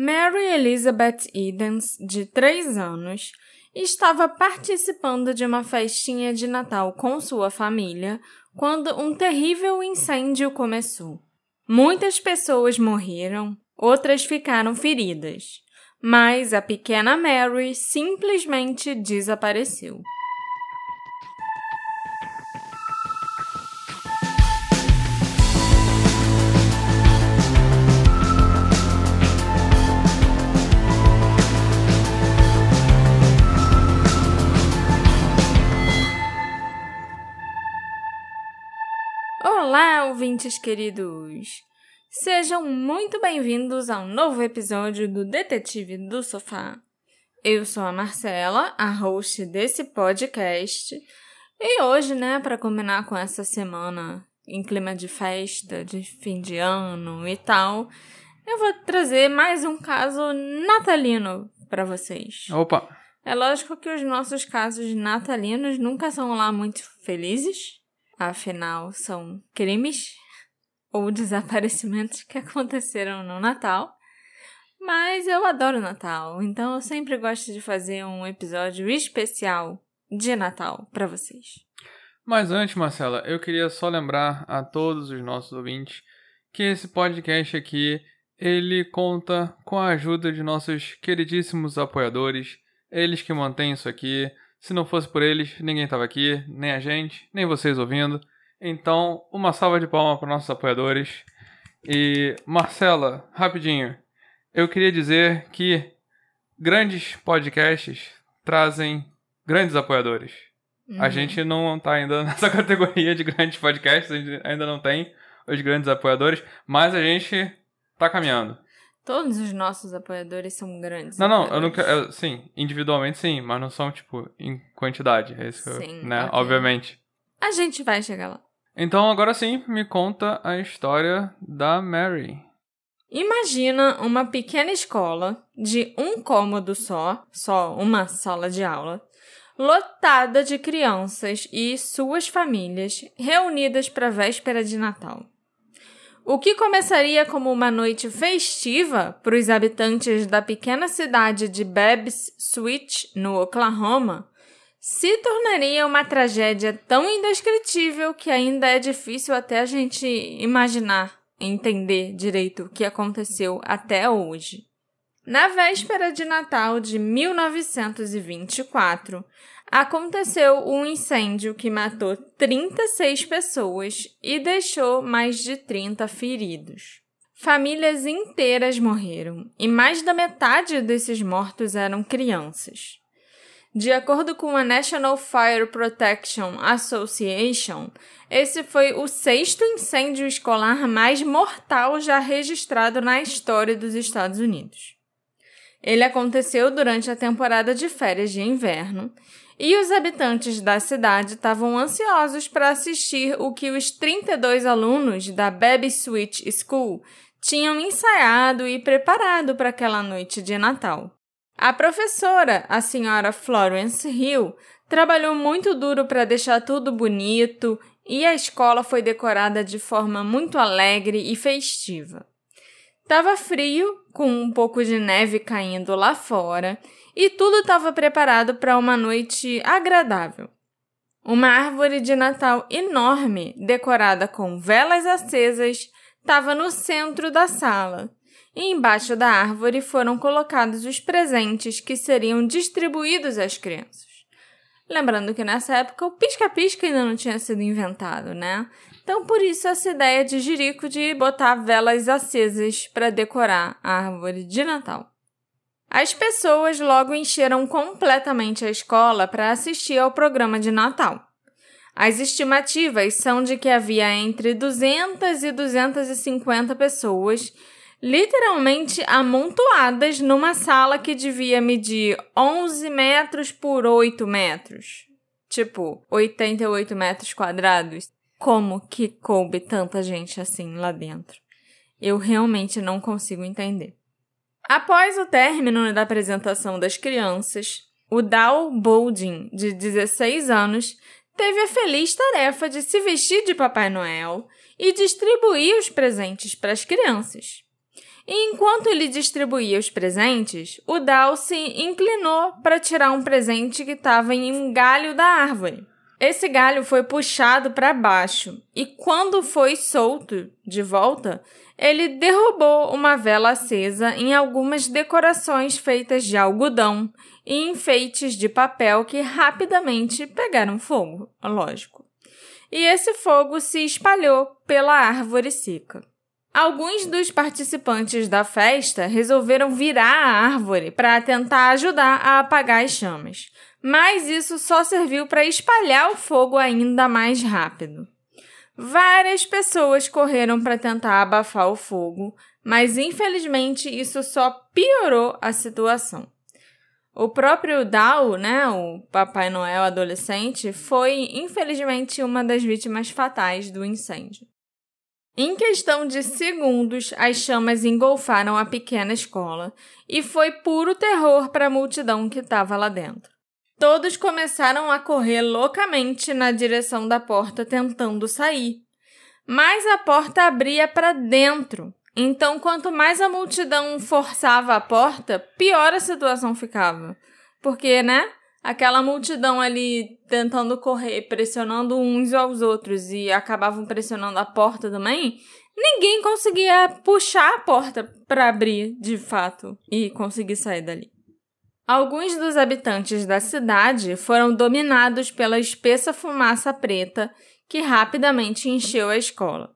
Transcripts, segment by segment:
Mary Elizabeth Edens, de 3 anos, estava participando de uma festinha de Natal com sua família quando um terrível incêndio começou. Muitas pessoas morreram, outras ficaram feridas, mas a pequena Mary simplesmente desapareceu. Olá, ouvintes queridos! Sejam muito bem-vindos a um novo episódio do Detetive do Sofá. Eu sou a Marcela, a host desse podcast, e hoje, né, para combinar com essa semana em clima de festa, de fim de ano e tal, eu vou trazer mais um caso natalino para vocês. Opa! É lógico que os nossos casos natalinos nunca são lá muito felizes, Afinal, são crimes ou desaparecimentos que aconteceram no Natal. Mas eu adoro Natal, então eu sempre gosto de fazer um episódio especial de Natal para vocês. Mas antes, Marcela, eu queria só lembrar a todos os nossos ouvintes que esse podcast aqui ele conta com a ajuda de nossos queridíssimos apoiadores, eles que mantêm isso aqui se não fosse por eles, ninguém estava aqui, nem a gente, nem vocês ouvindo. Então, uma salva de palmas para nossos apoiadores. E, Marcela, rapidinho, eu queria dizer que grandes podcasts trazem grandes apoiadores. Uhum. A gente não está ainda nessa categoria de grandes podcasts, a gente ainda não tem os grandes apoiadores, mas a gente está caminhando. Todos os nossos apoiadores são grandes. Não, não, eu não quero. Sim, individualmente sim, mas não são, tipo, em quantidade. É isso, sim, né? Okay. Obviamente. A gente vai chegar lá. Então, agora sim, me conta a história da Mary. Imagina uma pequena escola de um cômodo só, só uma sala de aula, lotada de crianças e suas famílias reunidas para a véspera de Natal. O que começaria como uma noite festiva para os habitantes da pequena cidade de Babs Switch, no Oklahoma, se tornaria uma tragédia tão indescritível que ainda é difícil até a gente imaginar, entender direito o que aconteceu até hoje. Na véspera de Natal de 1924, aconteceu um incêndio que matou 36 pessoas e deixou mais de 30 feridos. Famílias inteiras morreram e mais da metade desses mortos eram crianças. De acordo com a National Fire Protection Association, esse foi o sexto incêndio escolar mais mortal já registrado na história dos Estados Unidos. Ele aconteceu durante a temporada de férias de inverno e os habitantes da cidade estavam ansiosos para assistir o que os 32 alunos da Baby Switch School tinham ensaiado e preparado para aquela noite de Natal. A professora, a senhora Florence Hill, trabalhou muito duro para deixar tudo bonito e a escola foi decorada de forma muito alegre e festiva. Tava frio, com um pouco de neve caindo lá fora, e tudo estava preparado para uma noite agradável. Uma árvore de Natal enorme, decorada com velas acesas, estava no centro da sala, e embaixo da árvore foram colocados os presentes que seriam distribuídos às crianças. Lembrando que nessa época o pisca-pisca ainda não tinha sido inventado, né? Então, por isso, essa ideia de Jerico de botar velas acesas para decorar a árvore de Natal. As pessoas logo encheram completamente a escola para assistir ao programa de Natal. As estimativas são de que havia entre 200 e 250 pessoas, literalmente amontoadas numa sala que devia medir 11 metros por 8 metros. Tipo, 88 metros quadrados. Como que coube tanta gente assim lá dentro? Eu realmente não consigo entender. Após o término da apresentação das crianças, o Dal Boulding, de 16 anos, teve a feliz tarefa de se vestir de Papai Noel e distribuir os presentes para as crianças. E enquanto ele distribuía os presentes, o Dal se inclinou para tirar um presente que estava em um galho da árvore. Esse galho foi puxado para baixo e, quando foi solto de volta, ele derrubou uma vela acesa em algumas decorações feitas de algodão e enfeites de papel que rapidamente pegaram fogo, lógico. E esse fogo se espalhou pela árvore seca. Alguns dos participantes da festa resolveram virar a árvore para tentar ajudar a apagar as chamas, mas isso só serviu para espalhar o fogo ainda mais rápido. Várias pessoas correram para tentar abafar o fogo, mas infelizmente isso só piorou a situação. O próprio Dao, né, o Papai Noel adolescente, foi infelizmente uma das vítimas fatais do incêndio. Em questão de segundos, as chamas engolfaram a pequena escola e foi puro terror para a multidão que estava lá dentro. Todos começaram a correr loucamente na direção da porta tentando sair. Mas a porta abria para dentro. Então, quanto mais a multidão forçava a porta, pior a situação ficava. Porque, né? Aquela multidão ali tentando correr, pressionando uns aos outros e acabavam pressionando a porta também, ninguém conseguia puxar a porta para abrir de fato e conseguir sair dali. Alguns dos habitantes da cidade foram dominados pela espessa fumaça preta que rapidamente encheu a escola,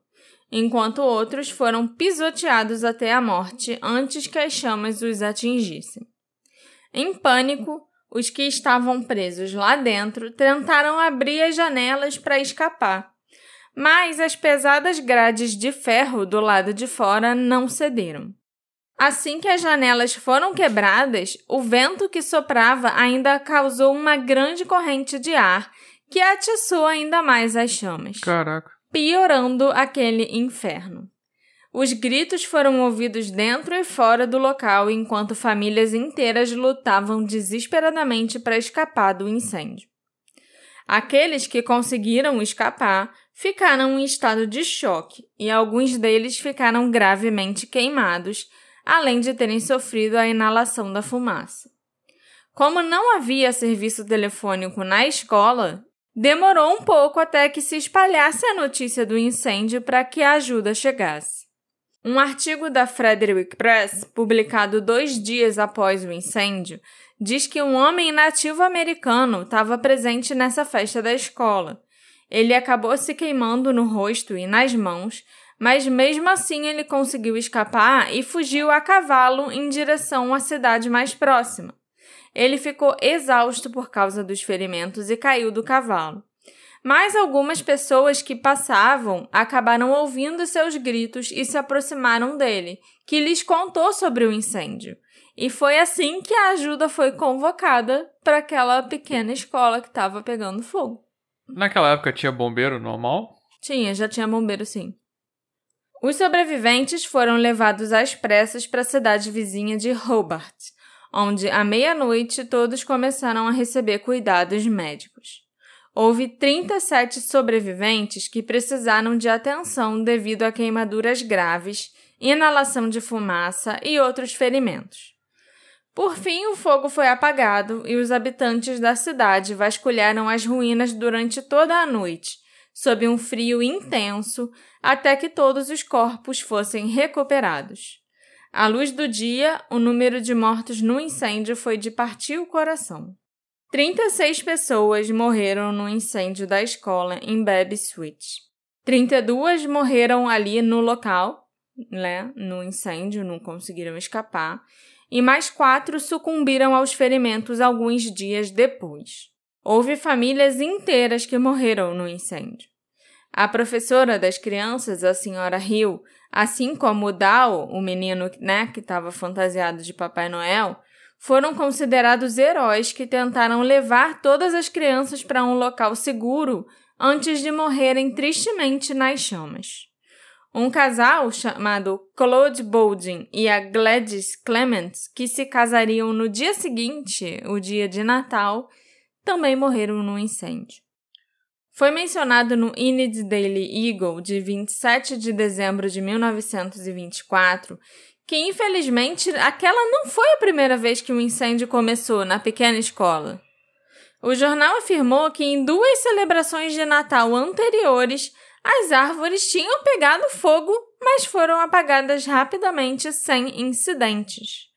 enquanto outros foram pisoteados até a morte antes que as chamas os atingissem. Em pânico, os que estavam presos lá dentro tentaram abrir as janelas para escapar, mas as pesadas grades de ferro do lado de fora não cederam. Assim que as janelas foram quebradas, o vento que soprava ainda causou uma grande corrente de ar que atiçou ainda mais as chamas. Caraca. Piorando aquele inferno. Os gritos foram ouvidos dentro e fora do local enquanto famílias inteiras lutavam desesperadamente para escapar do incêndio. Aqueles que conseguiram escapar ficaram em estado de choque e alguns deles ficaram gravemente queimados além de terem sofrido a inalação da fumaça. Como não havia serviço telefônico na escola, demorou um pouco até que se espalhasse a notícia do incêndio para que a ajuda chegasse. Um artigo da Frederick Press, publicado dois dias após o incêndio, diz que um homem nativo americano estava presente nessa festa da escola. Ele acabou se queimando no rosto e nas mãos, mas mesmo assim ele conseguiu escapar e fugiu a cavalo em direção à cidade mais próxima. Ele ficou exausto por causa dos ferimentos e caiu do cavalo. Mas algumas pessoas que passavam acabaram ouvindo seus gritos e se aproximaram dele, que lhes contou sobre o incêndio. E foi assim que a ajuda foi convocada para aquela pequena escola que estava pegando fogo. Naquela época tinha bombeiro normal? Tinha, já tinha bombeiro sim. Os sobreviventes foram levados às pressas para a cidade vizinha de Hobart, onde à meia-noite todos começaram a receber cuidados médicos. Houve 37 sobreviventes que precisaram de atenção devido a queimaduras graves, inalação de fumaça e outros ferimentos. Por fim, o fogo foi apagado e os habitantes da cidade vasculharam as ruínas durante toda a noite, sob um frio intenso, até que todos os corpos fossem recuperados. À luz do dia, o número de mortos no incêndio foi de partir o coração. 36 pessoas morreram no incêndio da escola em Baby Switch. 32 morreram ali no local, né, no incêndio, não conseguiram escapar, e mais quatro sucumbiram aos ferimentos alguns dias depois. Houve famílias inteiras que morreram no incêndio. A professora das crianças, a senhora Hill, assim como o Dao, o menino né, que estava fantasiado de Papai Noel, foram considerados heróis que tentaram levar todas as crianças para um local seguro antes de morrerem tristemente nas chamas. Um casal chamado Claude Bowden e a Gladys Clements, que se casariam no dia seguinte, o dia de Natal, também morreram no incêndio. Foi mencionado no Enid Daily Eagle de 27 de dezembro de 1924 que infelizmente aquela não foi a primeira vez que um incêndio começou na pequena escola. O jornal afirmou que em duas celebrações de Natal anteriores, as árvores tinham pegado fogo, mas foram apagadas rapidamente sem incidentes.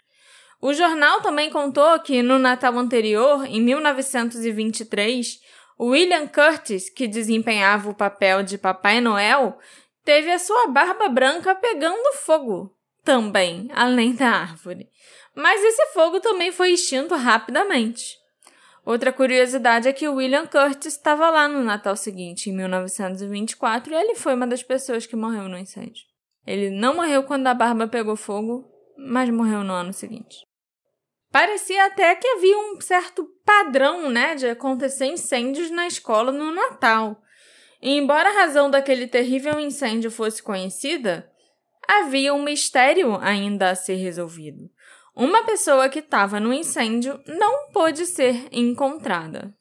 O jornal também contou que no Natal anterior, em 1923, William Curtis, que desempenhava o papel de Papai Noel, teve a sua barba branca pegando fogo, também, além da árvore. Mas esse fogo também foi extinto rapidamente. Outra curiosidade é que William Curtis estava lá no Natal seguinte, em 1924, e ele foi uma das pessoas que morreu no incêndio. Ele não morreu quando a barba pegou fogo, mas morreu no ano seguinte. Parecia até que havia um certo padrão, né, de acontecer incêndios na escola no Natal. E embora a razão daquele terrível incêndio fosse conhecida, havia um mistério ainda a ser resolvido. Uma pessoa que estava no incêndio não pôde ser encontrada.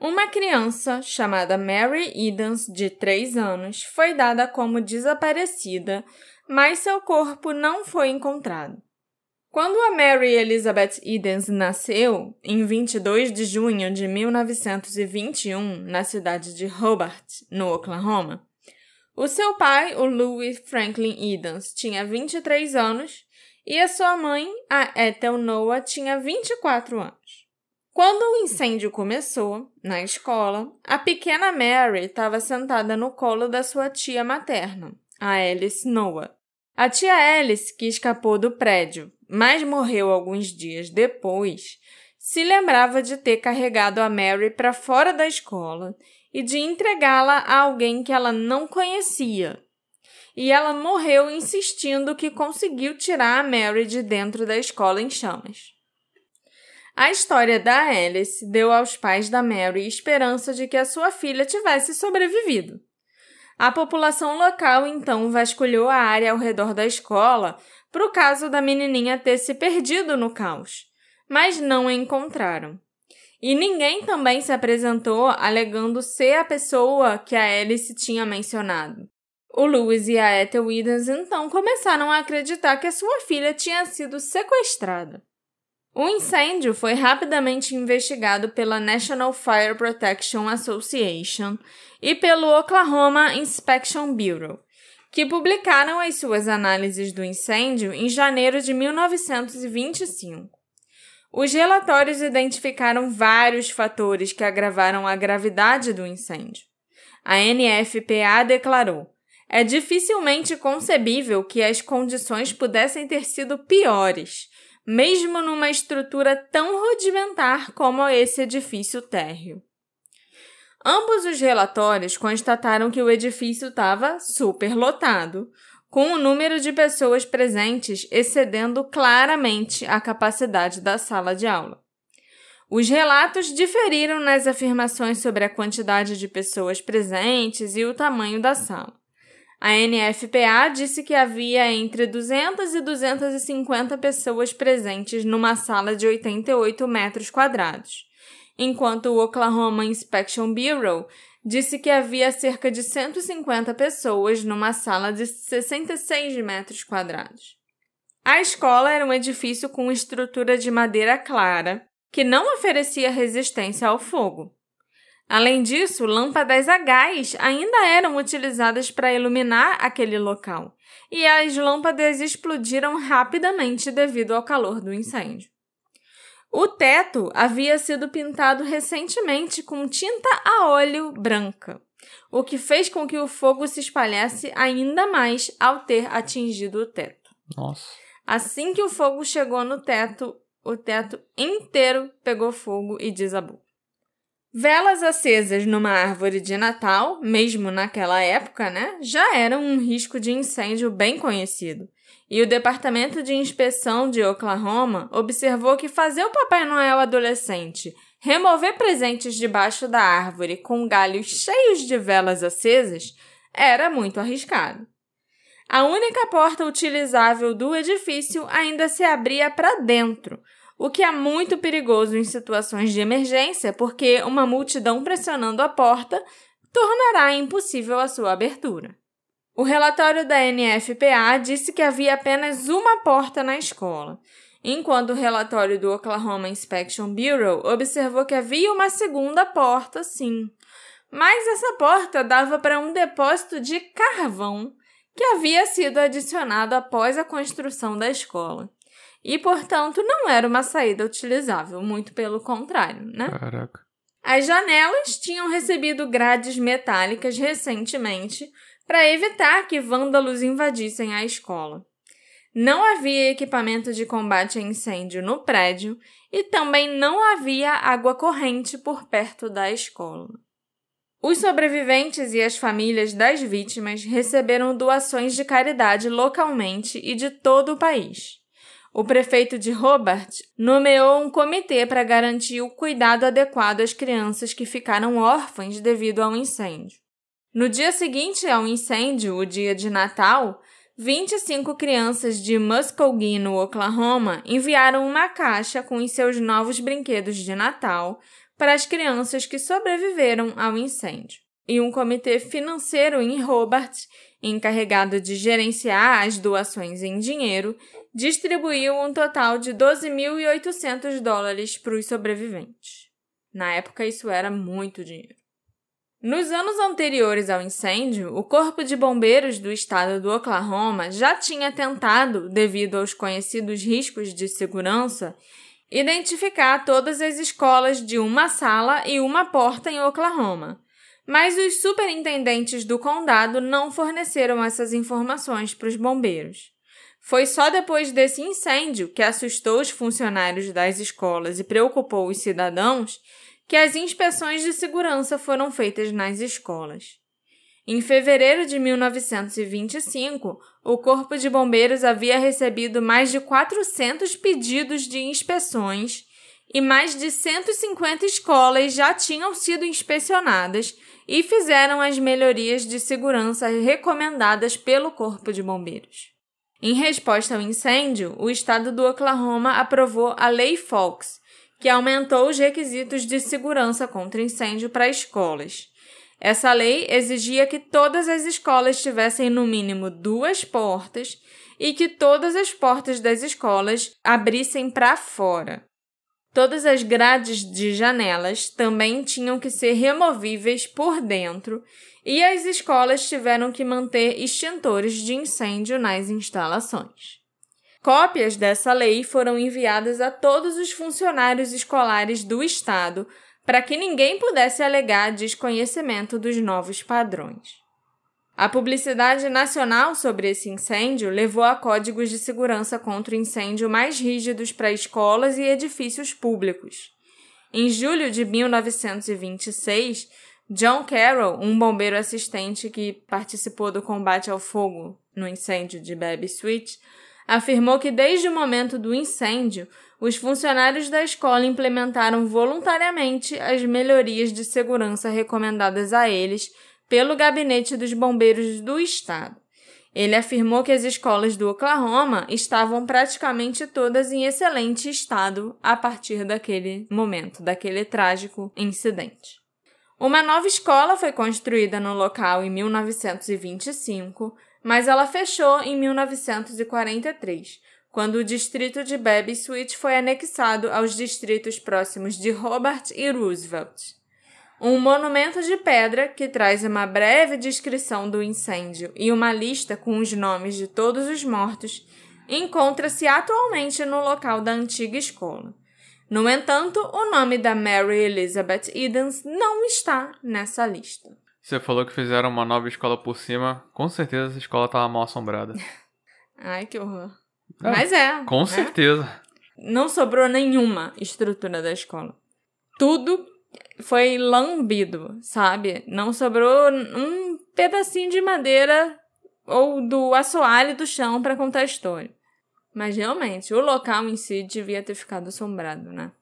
Uma criança chamada Mary Edens, de 3 anos, foi dada como desaparecida, mas seu corpo não foi encontrado. Quando a Mary Elizabeth Edens nasceu, em 22 de junho de 1921, na cidade de Hobart, no Oklahoma, o seu pai, o Louis Franklin Edens, tinha 23 anos e a sua mãe, a Ethel Noah, tinha 24 anos. Quando o incêndio começou, na escola, a pequena Mary estava sentada no colo da sua tia materna, a Alice Noah. A tia Alice, que escapou do prédio, mas morreu alguns dias depois, se lembrava de ter carregado a Mary para fora da escola e de entregá-la a alguém que ela não conhecia. E ela morreu insistindo que conseguiu tirar a Mary de dentro da escola em chamas. A história da Alice deu aos pais da Mary esperança de que a sua filha tivesse sobrevivido. A população local então vasculhou a área ao redor da escola para o caso da menininha ter se perdido no caos, mas não a encontraram. E ninguém também se apresentou alegando ser a pessoa que a Alice tinha mencionado. O Louis e a Ethel Edens então começaram a acreditar que a sua filha tinha sido sequestrada. O incêndio foi rapidamente investigado pela National Fire Protection Association e pelo Oklahoma Inspection Bureau, que publicaram as suas análises do incêndio em janeiro de 1925. Os relatórios identificaram vários fatores que agravaram a gravidade do incêndio. A NFPA declarou: é dificilmente concebível que as condições pudessem ter sido piores, mesmo numa estrutura tão rudimentar como esse edifício térreo. Ambos os relatórios constataram que o edifício estava superlotado, com o número de pessoas presentes excedendo claramente a capacidade da sala de aula. Os relatos diferiram nas afirmações sobre a quantidade de pessoas presentes e o tamanho da sala. A NFPA disse que havia entre 200 e 250 pessoas presentes numa sala de 88 metros quadrados, enquanto o Oklahoma Inspection Bureau disse que havia cerca de 150 pessoas numa sala de 66 metros quadrados. A escola era um edifício com estrutura de madeira clara, que não oferecia resistência ao fogo. Além disso, lâmpadas a gás ainda eram utilizadas para iluminar aquele local, e as lâmpadas explodiram rapidamente devido ao calor do incêndio. O teto havia sido pintado recentemente com tinta a óleo branca, o que fez com que o fogo se espalhasse ainda mais ao ter atingido o teto. Nossa. Assim que o fogo chegou no teto, o teto inteiro pegou fogo e desabou. Velas acesas numa árvore de Natal, mesmo naquela época, né, já eram um risco de incêndio bem conhecido. E o Departamento de Inspeção de Oklahoma observou que fazer o Papai Noel adolescente remover presentes debaixo da árvore com galhos cheios de velas acesas era muito arriscado. A única porta utilizável do edifício ainda se abria para dentro, o que é muito perigoso em situações de emergência, porque uma multidão pressionando a porta tornará impossível a sua abertura. O relatório da NFPA disse que havia apenas uma porta na escola, enquanto o relatório do Oklahoma Inspection Bureau observou que havia uma segunda porta, sim. Mas essa porta dava para um depósito de carvão que havia sido adicionado após a construção da escola. E, portanto, não era uma saída utilizável, muito pelo contrário, né? Caraca. As janelas tinham recebido grades metálicas recentemente para evitar que vândalos invadissem a escola. Não havia equipamento de combate a incêndio no prédio e também não havia água corrente por perto da escola. Os sobreviventes e as famílias das vítimas receberam doações de caridade localmente e de todo o país. O prefeito de Hobart nomeou um comitê para garantir o cuidado adequado às crianças que ficaram órfãs devido ao incêndio. No dia seguinte ao incêndio, o dia de Natal, 25 crianças de Muskogee, no Oklahoma, enviaram uma caixa com os seus novos brinquedos de Natal para as crianças que sobreviveram ao incêndio. E um comitê financeiro em Hobart, encarregado de gerenciar as doações em dinheiro, distribuiu um total de 12.800 dólares para os sobreviventes. Na época, isso era muito dinheiro. Nos anos anteriores ao incêndio, o Corpo de Bombeiros do estado do Oklahoma já tinha tentado, devido aos conhecidos riscos de segurança, identificar todas as escolas de uma sala e uma porta em Oklahoma. Mas os superintendentes do condado não forneceram essas informações para os bombeiros. Foi só depois desse incêndio, que assustou os funcionários das escolas e preocupou os cidadãos, que as inspeções de segurança foram feitas nas escolas. Em fevereiro de 1925, o Corpo de Bombeiros havia recebido mais de 400 pedidos de inspeções e mais de 150 escolas já tinham sido inspecionadas e fizeram as melhorias de segurança recomendadas pelo Corpo de Bombeiros. Em resposta ao incêndio, o estado do Oklahoma aprovou a Lei Fox, que aumentou os requisitos de segurança contra incêndio para escolas. Essa lei exigia que todas as escolas tivessem no mínimo duas portas e que todas as portas das escolas abrissem para fora. Todas as grades de janelas também tinham que ser removíveis por dentro e as escolas tiveram que manter extintores de incêndio nas instalações. Cópias dessa lei foram enviadas a todos os funcionários escolares do Estado para que ninguém pudesse alegar desconhecimento dos novos padrões. A publicidade nacional sobre esse incêndio levou a códigos de segurança contra o incêndio mais rígidos para escolas e edifícios públicos. Em julho de 1926, John Carroll, um bombeiro assistente que participou do combate ao fogo no incêndio de Baby Sweet, afirmou que desde o momento do incêndio, os funcionários da escola implementaram voluntariamente as melhorias de segurança recomendadas a eles pelo Gabinete dos Bombeiros do Estado. Ele afirmou que as escolas do Oklahoma estavam praticamente todas em excelente estado a partir daquele momento, daquele trágico incidente. Uma nova escola foi construída no local em 1925, mas ela fechou em 1943, quando o distrito de Baby Sweet foi anexado aos distritos próximos de Hobart e Roosevelt. Um monumento de pedra que traz uma breve descrição do incêndio e uma lista com os nomes de todos os mortos encontra-se atualmente no local da antiga escola. No entanto, o nome da Mary Elizabeth Edens não está nessa lista. Você falou que fizeram uma nova escola por cima. Com certeza essa escola estava mal assombrada. Ai, que horror. É, Mas é. Com né? certeza. Não sobrou nenhuma estrutura da escola. Tudo foi lambido, sabe? Não sobrou um pedacinho de madeira ou do assoalho do chão para contar a história. Mas realmente, o local em si devia ter ficado assombrado, né?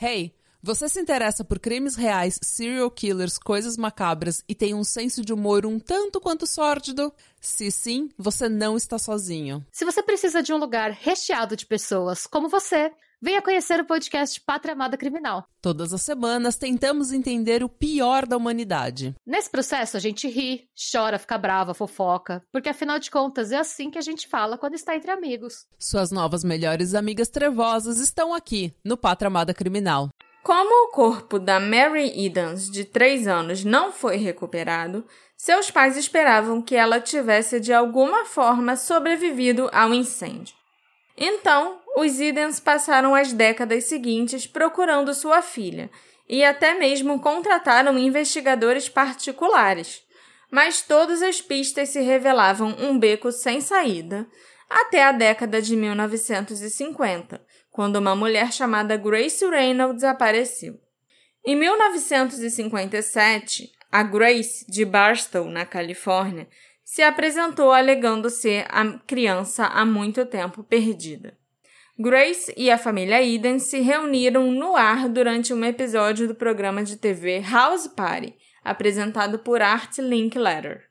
Hey, você se interessa por crimes reais, serial killers, coisas macabras e tem um senso de humor um tanto quanto sórdido? Se sim, você não está sozinho. Se você precisa de um lugar recheado de pessoas como você, Venha conhecer o podcast Pátria Amada Criminal. Todas as semanas tentamos entender o pior da humanidade. Nesse processo a gente ri, chora, fica brava, fofoca, porque afinal de contas é assim que a gente fala quando está entre amigos. Suas novas melhores amigas trevosas estão aqui no Pátria Amada Criminal. Como o corpo da Mary Edens, de 3 anos, não foi recuperado, seus pais esperavam que ela tivesse de alguma forma sobrevivido ao incêndio. Então, os Idens passaram as décadas seguintes procurando sua filha e até mesmo contrataram investigadores particulares. Mas todas as pistas se revelavam um beco sem saída, até a década de 1950, quando uma mulher chamada Grace Reynolds apareceu. Em 1957, a Grace, de Barstow, na Califórnia, se apresentou alegando ser a criança há muito tempo perdida. Grace e a família Eden se reuniram no ar durante um episódio do programa de TV House Party, apresentado por Art Linkletter.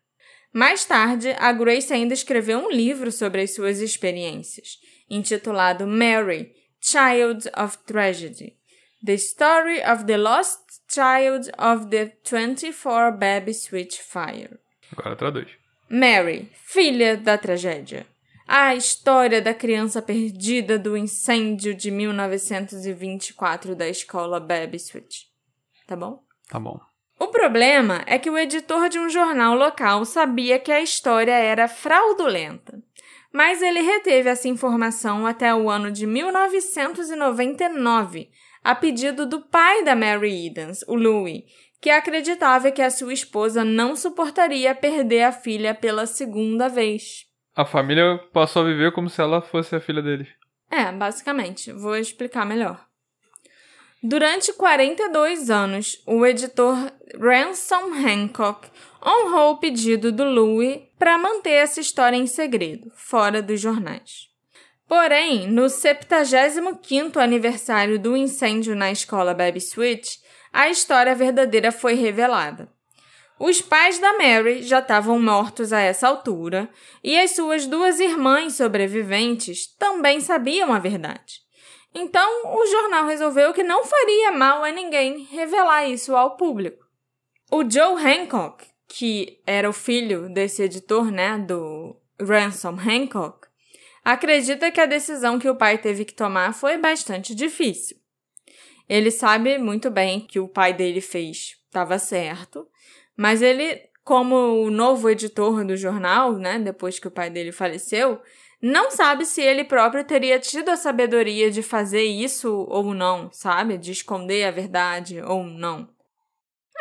Mais tarde, a Grace ainda escreveu um livro sobre as suas experiências, intitulado Mary, Child of Tragedy: The Story of the Lost Child of the 24 Baby Switch Fire. Agora traduz. Mary, filha da tragédia. A história da criança perdida do incêndio de 1924 da escola Baby Switch. Tá bom? Tá bom. O problema é que o editor de um jornal local sabia que a história era fraudulenta, mas ele reteve essa informação até o ano de 1999, a pedido do pai da Mary Edens, o Louis, que acreditava que a sua esposa não suportaria perder a filha pela segunda vez. A família passou a viver como se ela fosse a filha dele. É, basicamente. Vou explicar melhor. Durante 42 anos, o editor Ransom Hancock honrou o pedido do Louis para manter essa história em segredo, fora dos jornais. Porém, no 75º aniversário do incêndio na escola Baby Switch, a história verdadeira foi revelada. Os pais da Mary já estavam mortos a essa altura e as suas duas irmãs sobreviventes também sabiam a verdade. Então, o jornal resolveu que não faria mal a ninguém revelar isso ao público. O Joe Hancock, que era o filho desse editor, né, do Ransom Hancock, acredita que a decisão que o pai teve que tomar foi bastante difícil. Ele sabe muito bem que o pai dele fez estava certo, mas ele, como o novo editor do jornal, né, depois que o pai dele faleceu, não sabe se ele próprio teria tido a sabedoria de fazer isso ou não, sabe? De esconder a verdade ou não.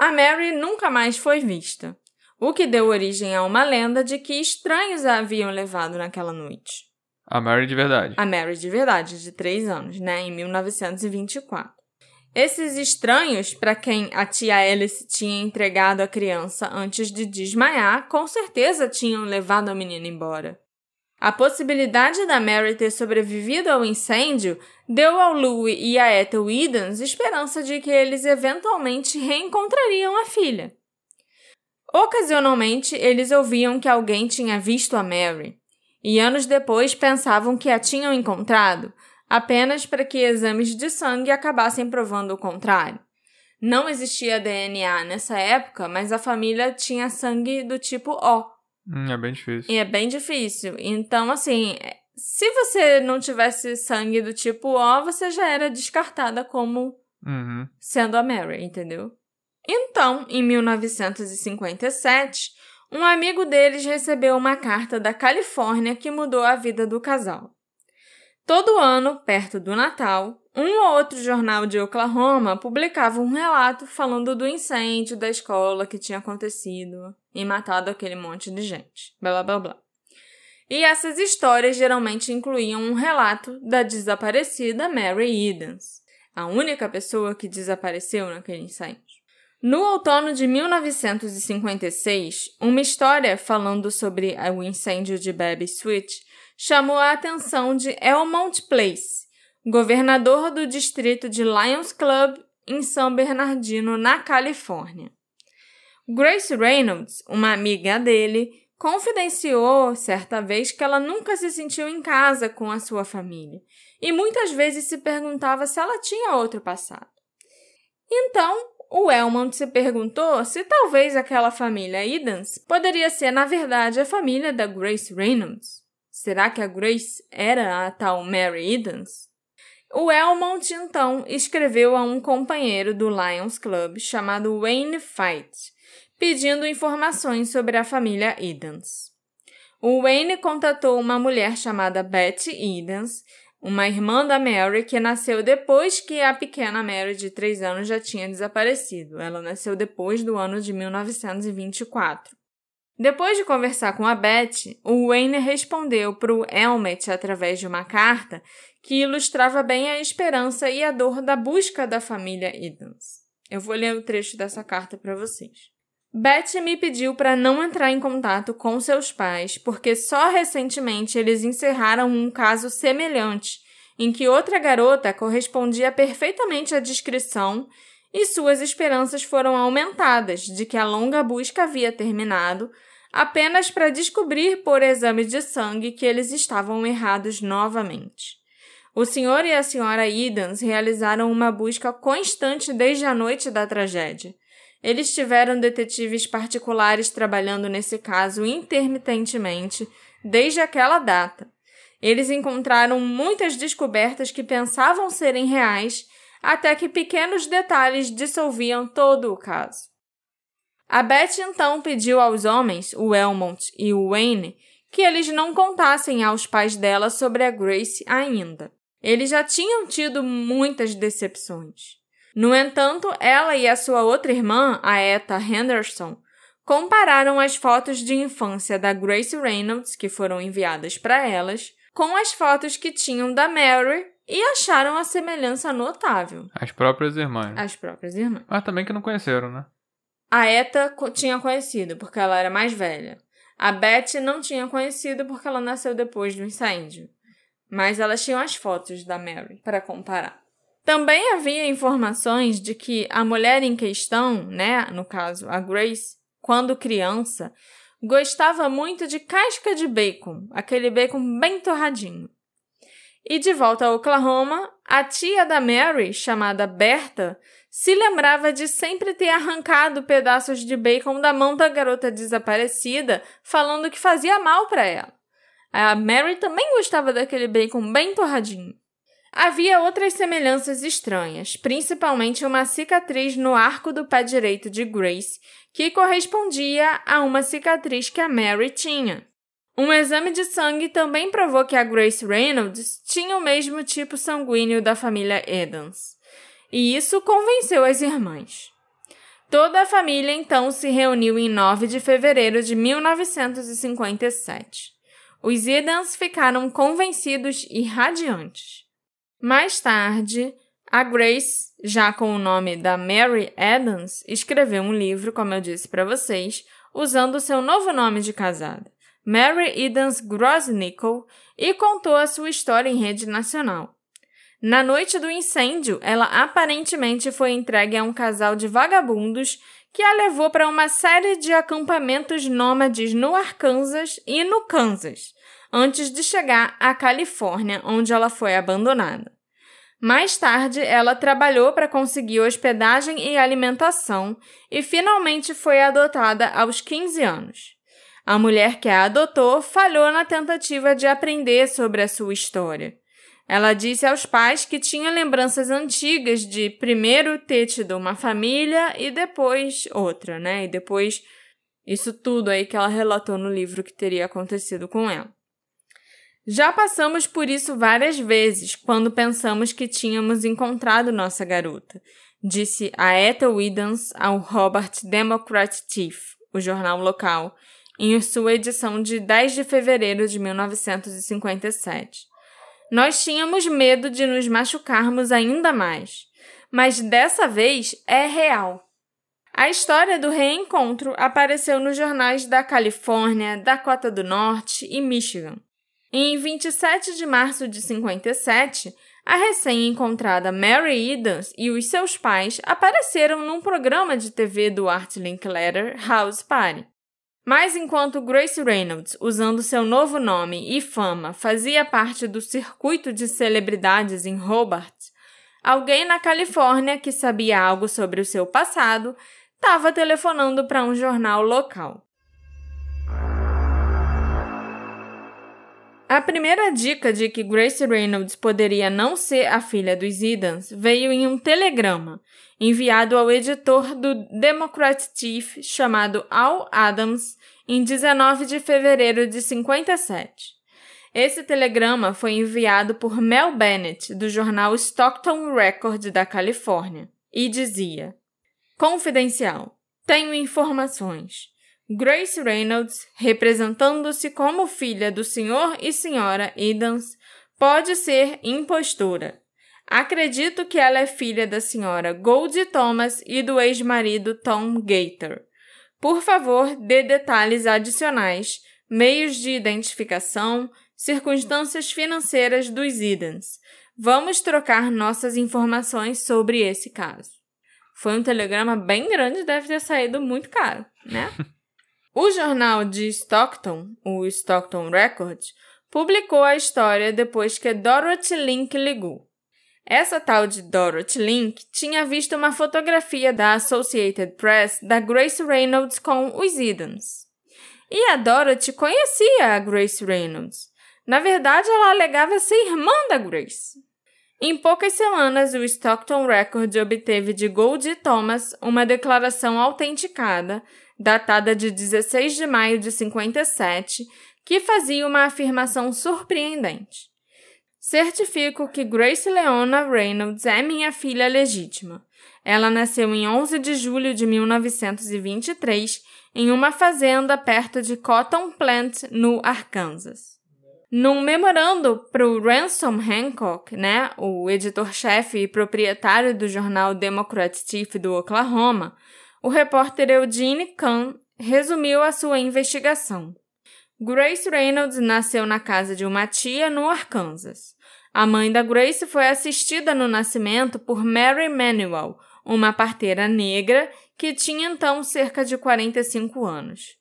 A Mary nunca mais foi vista, o que deu origem a uma lenda de que estranhos a haviam levado naquela noite. A Mary de verdade. A Mary de verdade, de 3 anos, né, em 1924. Esses estranhos, para quem a tia Alice tinha entregado a criança antes de desmaiar, com certeza tinham levado a menina embora. A possibilidade da Mary ter sobrevivido ao incêndio deu ao Louis e a Ethel Edens esperança de que eles eventualmente reencontrariam a filha. Ocasionalmente, eles ouviam que alguém tinha visto a Mary, e anos depois pensavam que a tinham encontrado, apenas para que exames de sangue acabassem provando o contrário. Não existia DNA nessa época, mas a família tinha sangue do tipo O. Hum, é bem difícil. E é bem difícil. Então, assim, se você não tivesse sangue do tipo O, você já era descartada como uhum. sendo a Mary, entendeu? Então, em 1957, um amigo deles recebeu uma carta da Califórnia que mudou a vida do casal. Todo ano, perto do Natal, um ou outro jornal de Oklahoma publicava um relato falando do incêndio da escola que tinha acontecido e matado aquele monte de gente. Blá blá blá. E essas histórias geralmente incluíam um relato da desaparecida Mary Edens, a única pessoa que desapareceu naquele incêndio. No outono de 1956, uma história falando sobre o incêndio de Baby Switch chamou a atenção de Elmont Place, governador do distrito de Lions Club em São Bernardino, na Califórnia. Grace Reynolds, uma amiga dele, confidenciou certa vez que ela nunca se sentiu em casa com a sua família e muitas vezes se perguntava se ela tinha outro passado. Então, o Elmont se perguntou se talvez aquela família Edens poderia ser, na verdade, a família da Grace Reynolds. Será que a Grace era a tal Mary Edens? O Elmont, então, escreveu a um companheiro do Lions Club chamado Wayne Fight, pedindo informações sobre a família Edens. O Wayne contatou uma mulher chamada Betty Edens, uma irmã da Mary que nasceu depois que a pequena Mary de 3 anos já tinha desaparecido. Ela nasceu depois do ano de 1924. Depois de conversar com a Betty, o Wayne respondeu para o Elmet através de uma carta que ilustrava bem a esperança e a dor da busca da família Edens. Eu vou ler o trecho dessa carta para vocês. Betty me pediu para não entrar em contato com seus pais, porque só recentemente eles encerraram um caso semelhante, em que outra garota correspondia perfeitamente à descrição e suas esperanças foram aumentadas de que a longa busca havia terminado, apenas para descobrir por exame de sangue que eles estavam errados novamente. O senhor e a senhora Edens realizaram uma busca constante desde a noite da tragédia. Eles tiveram detetives particulares trabalhando nesse caso intermitentemente desde aquela data. Eles encontraram muitas descobertas que pensavam serem reais, até que pequenos detalhes dissolviam todo o caso. A Beth então pediu aos homens, o Elmont e o Wayne, que eles não contassem aos pais dela sobre a Grace ainda. Eles já tinham tido muitas decepções. No entanto, ela e a sua outra irmã, a Etta Henderson, compararam as fotos de infância da Grace Reynolds, que foram enviadas para elas, com as fotos que tinham da Mary e acharam a semelhança notável. As próprias irmãs. As próprias irmãs. Mas também que não conheceram, né? A Etta tinha conhecido, porque ela era mais velha. A Beth não tinha conhecido porque ela nasceu depois do incêndio. Mas elas tinham as fotos da Mary para comparar. Também havia informações de que a mulher em questão, né, no caso a Grace, quando criança, gostava muito de casca de bacon, aquele bacon bem torradinho. E de volta a Oklahoma, a tia da Mary, chamada Berta, se lembrava de sempre ter arrancado pedaços de bacon da mão da garota desaparecida, falando que fazia mal para ela. A Mary também gostava daquele bacon bem torradinho. Havia outras semelhanças estranhas, principalmente uma cicatriz no arco do pé direito de Grace, que correspondia a uma cicatriz que a Mary tinha. Um exame de sangue também provou que a Grace Reynolds tinha o mesmo tipo sanguíneo da família Edens. E isso convenceu as irmãs. Toda a família então se reuniu em 9 de fevereiro de 1957. Os Edens ficaram convencidos e radiantes. Mais tarde, a Grace, já com o nome da Mary Adams, escreveu um livro, como eu disse para vocês, usando seu novo nome de casada, Mary Edens Grosnickel, e contou a sua história em rede nacional. Na noite do incêndio, ela aparentemente foi entregue a um casal de vagabundos que a levou para uma série de acampamentos nômades no Arkansas e no Kansas, antes de chegar à Califórnia, onde ela foi abandonada. Mais tarde, ela trabalhou para conseguir hospedagem e alimentação e finalmente foi adotada aos 15 anos. A mulher que a adotou falhou na tentativa de aprender sobre a sua história. Ela disse aos pais que tinha lembranças antigas de primeiro ter tido uma família e depois outra, né? E depois isso tudo aí que ela relatou no livro que teria acontecido com ela. Já passamos por isso várias vezes quando pensamos que tínhamos encontrado nossa garota, disse a Ethel Edens ao Robert Democrat Chief, o jornal local, em sua edição de 10 de fevereiro de 1957. Nós tínhamos medo de nos machucarmos ainda mais, mas dessa vez é real. A história do reencontro apareceu nos jornais da Califórnia, Dakota do Norte e Michigan. Em 27 de março de 57, a recém-encontrada Mary Edens e os seus pais apareceram num programa de TV do Art Linkletter House Party. Mas enquanto Grace Reynolds, usando seu novo nome e fama, fazia parte do circuito de celebridades em Hobart, alguém na Califórnia que sabia algo sobre o seu passado estava telefonando para um jornal local. A primeira dica de que Grace Reynolds poderia não ser a filha dos Edens veio em um telegrama enviado ao editor do Democrat Chief chamado Al Adams em 19 de fevereiro de 57. Esse telegrama foi enviado por Mel Bennett, do jornal Stockton Record da Califórnia, e dizia: Confidencial. Tenho informações. Grace Reynolds, representando-se como filha do Sr. e Sra. Edens, pode ser impostora. Acredito que ela é filha da Sra. Goldie Thomas e do ex-marido Tom Gator. Por favor, dê detalhes adicionais, meios de identificação, circunstâncias financeiras dos Edens. Vamos trocar nossas informações sobre esse caso. Foi um telegrama bem grande, deve ter saído muito caro, né? O jornal de Stockton, o Stockton Record, publicou a história depois que Dorothy Link ligou. Essa tal de Dorothy Link tinha visto uma fotografia da Associated Press da Grace Reynolds com os Edens. E a Dorothy conhecia a Grace Reynolds. Na verdade, ela alegava ser irmã da Grace. Em poucas semanas, o Stockton Record obteve de Goldie Thomas uma declaração autenticada datada de 16 de maio de 57, que fazia uma afirmação surpreendente. Certifico que Grace Leona Reynolds é minha filha legítima. Ela nasceu em 11 de julho de 1923 em uma fazenda perto de Cotton Plant, no Arkansas. Num memorando para o Ransom Hancock, né, o editor-chefe e proprietário do jornal Democrat Chief do Oklahoma, o repórter Eugene Kahn resumiu a sua investigação. Grace Reynolds nasceu na casa de uma tia no Arkansas. A mãe da Grace foi assistida no nascimento por Mary Manuel, uma parteira negra que tinha então cerca de 45 anos.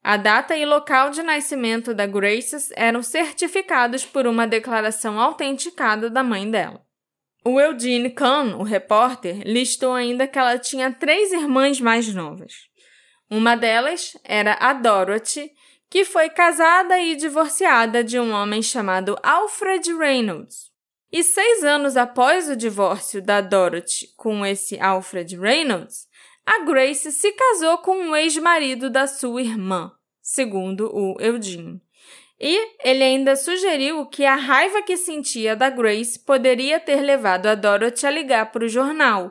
A data e local de nascimento da Grace eram certificados por uma declaração autenticada da mãe dela. O Eugene Kahn, o repórter, listou ainda que ela tinha três irmãs mais novas. Uma delas era a Dorothy, que foi casada e divorciada de um homem chamado Alfred Reynolds. E seis anos após o divórcio da Dorothy com esse Alfred Reynolds, a Grace se casou com um ex-marido da sua irmã, segundo o Eugene. E ele ainda sugeriu que a raiva que sentia da Grace poderia ter levado a Dorothy a ligar para o jornal.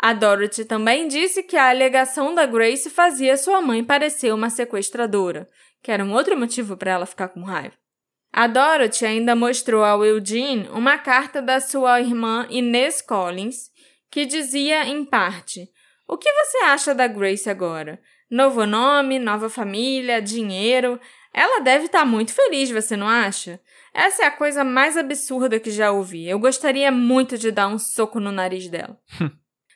A Dorothy também disse que a alegação da Grace fazia sua mãe parecer uma sequestradora, que era um outro motivo para ela ficar com raiva. A Dorothy ainda mostrou ao Eugene uma carta da sua irmã Inês Collins, que dizia, em parte, O que você acha da Grace agora? Novo nome, nova família, dinheiro. Ela deve estar tá muito feliz, você não acha? Essa é a coisa mais absurda que já ouvi. Eu gostaria muito de dar um soco no nariz dela.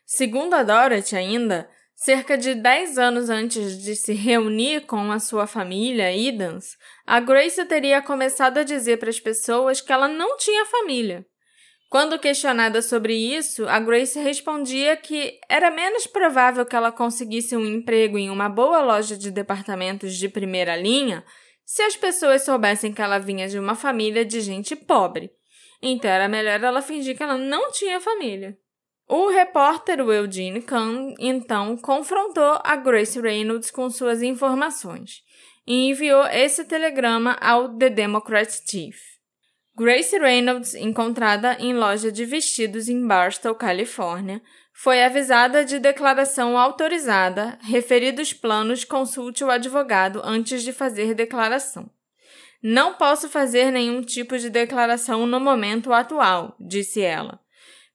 Segundo a Dorothy, ainda, cerca de 10 anos antes de se reunir com a sua família, Edens, a Grace teria começado a dizer para as pessoas que ela não tinha família. Quando questionada sobre isso, a Grace respondia que era menos provável que ela conseguisse um emprego em uma boa loja de departamentos de primeira linha se as pessoas soubessem que ela vinha de uma família de gente pobre. Então era melhor ela fingir que ela não tinha família. O repórter Eugene Kahn, então, confrontou a Grace Reynolds com suas informações e enviou esse telegrama ao The Democrat Chief. Grace Reynolds, encontrada em loja de vestidos em Barstow, Califórnia, foi avisada de declaração autorizada, referidos planos consulte o advogado antes de fazer declaração. Não posso fazer nenhum tipo de declaração no momento atual, disse ela.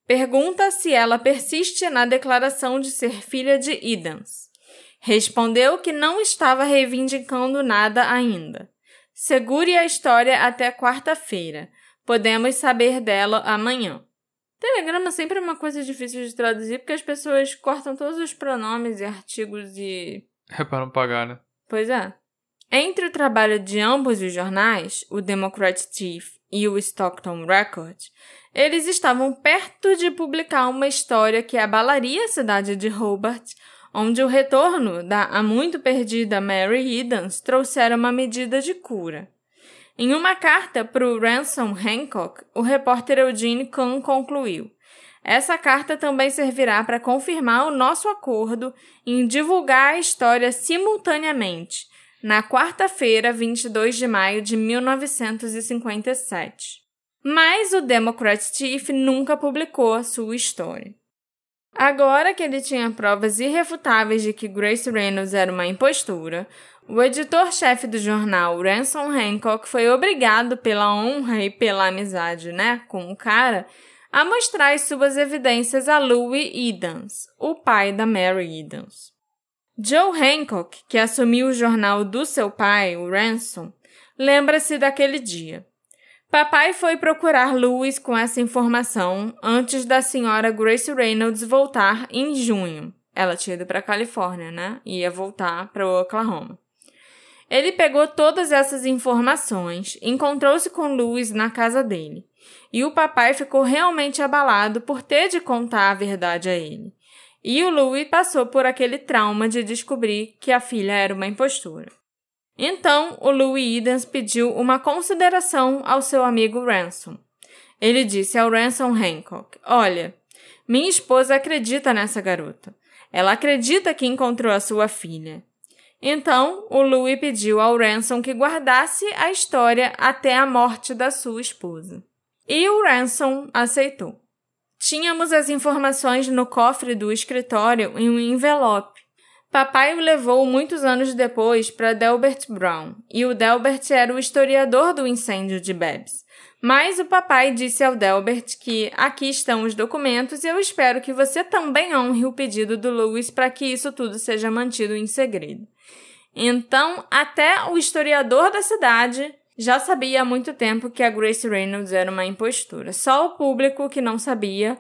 Pergunta se ela persiste na declaração de ser filha de Edens. Respondeu que não estava reivindicando nada ainda. Segure a história até quarta-feira. Podemos saber dela amanhã. Telegrama sempre é uma coisa difícil de traduzir porque as pessoas cortam todos os pronomes e artigos e. É para não pagar, né? Pois é. Entre o trabalho de ambos os jornais, o Democrat Chief e o Stockton Record, eles estavam perto de publicar uma história que abalaria a cidade de Hobart, onde o retorno da há muito perdida Mary Edens trouxera uma medida de cura. Em uma carta para o Ransom Hancock, o repórter Eugene Kahn concluiu: Essa carta também servirá para confirmar o nosso acordo em divulgar a história simultaneamente, na quarta-feira, 22 de maio de 1957. Mas o Democrat Chief nunca publicou a sua história. Agora que ele tinha provas irrefutáveis de que Grace Reynolds era uma impostura, o editor-chefe do jornal, Ransom Hancock, foi obrigado pela honra e pela amizade, né, com o cara, a mostrar as suas evidências a Louis Edens, o pai da Mary Edens. Joe Hancock, que assumiu o jornal do seu pai, o Ransom, lembra-se daquele dia. Papai foi procurar Louis com essa informação antes da senhora Grace Reynolds voltar em junho. Ela tinha ido para Califórnia, né? Ia voltar para Oklahoma. Ele pegou todas essas informações, encontrou-se com Louis na casa dele. E o papai ficou realmente abalado por ter de contar a verdade a ele. E o Louis passou por aquele trauma de descobrir que a filha era uma impostura. Então, o Louis Edens pediu uma consideração ao seu amigo Ransom. Ele disse ao Ransom Hancock: Olha, minha esposa acredita nessa garota. Ela acredita que encontrou a sua filha. Então, o Louis pediu ao Ransom que guardasse a história até a morte da sua esposa. E o Ransom aceitou. Tínhamos as informações no cofre do escritório em um envelope Papai o levou muitos anos depois para Delbert Brown, e o Delbert era o historiador do incêndio de Babs. Mas o papai disse ao Delbert que aqui estão os documentos e eu espero que você também honre o pedido do Lewis para que isso tudo seja mantido em segredo. Então, até o historiador da cidade já sabia há muito tempo que a Grace Reynolds era uma impostura. Só o público que não sabia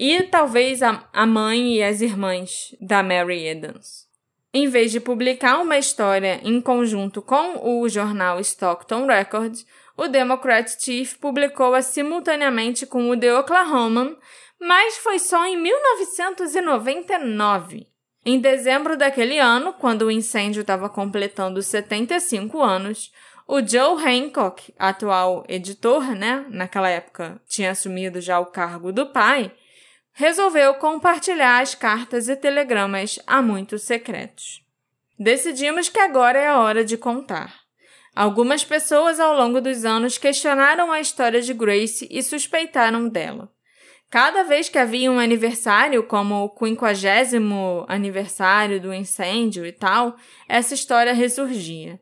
e talvez a, a mãe e as irmãs da Mary Edens. Em vez de publicar uma história em conjunto com o jornal Stockton Record, o Democrat Chief publicou-a simultaneamente com o The Oklahoman, mas foi só em 1999. Em dezembro daquele ano, quando o incêndio estava completando 75 anos, o Joe Hancock, atual editor, né, naquela época tinha assumido já o cargo do pai, resolveu compartilhar as cartas e telegramas há muitos secretos. Decidimos que agora é a hora de contar. Algumas pessoas ao longo dos anos questionaram a história de Grace e suspeitaram dela. Cada vez que havia um aniversário, como o quinquagésimo aniversário do incêndio e tal, essa história ressurgia.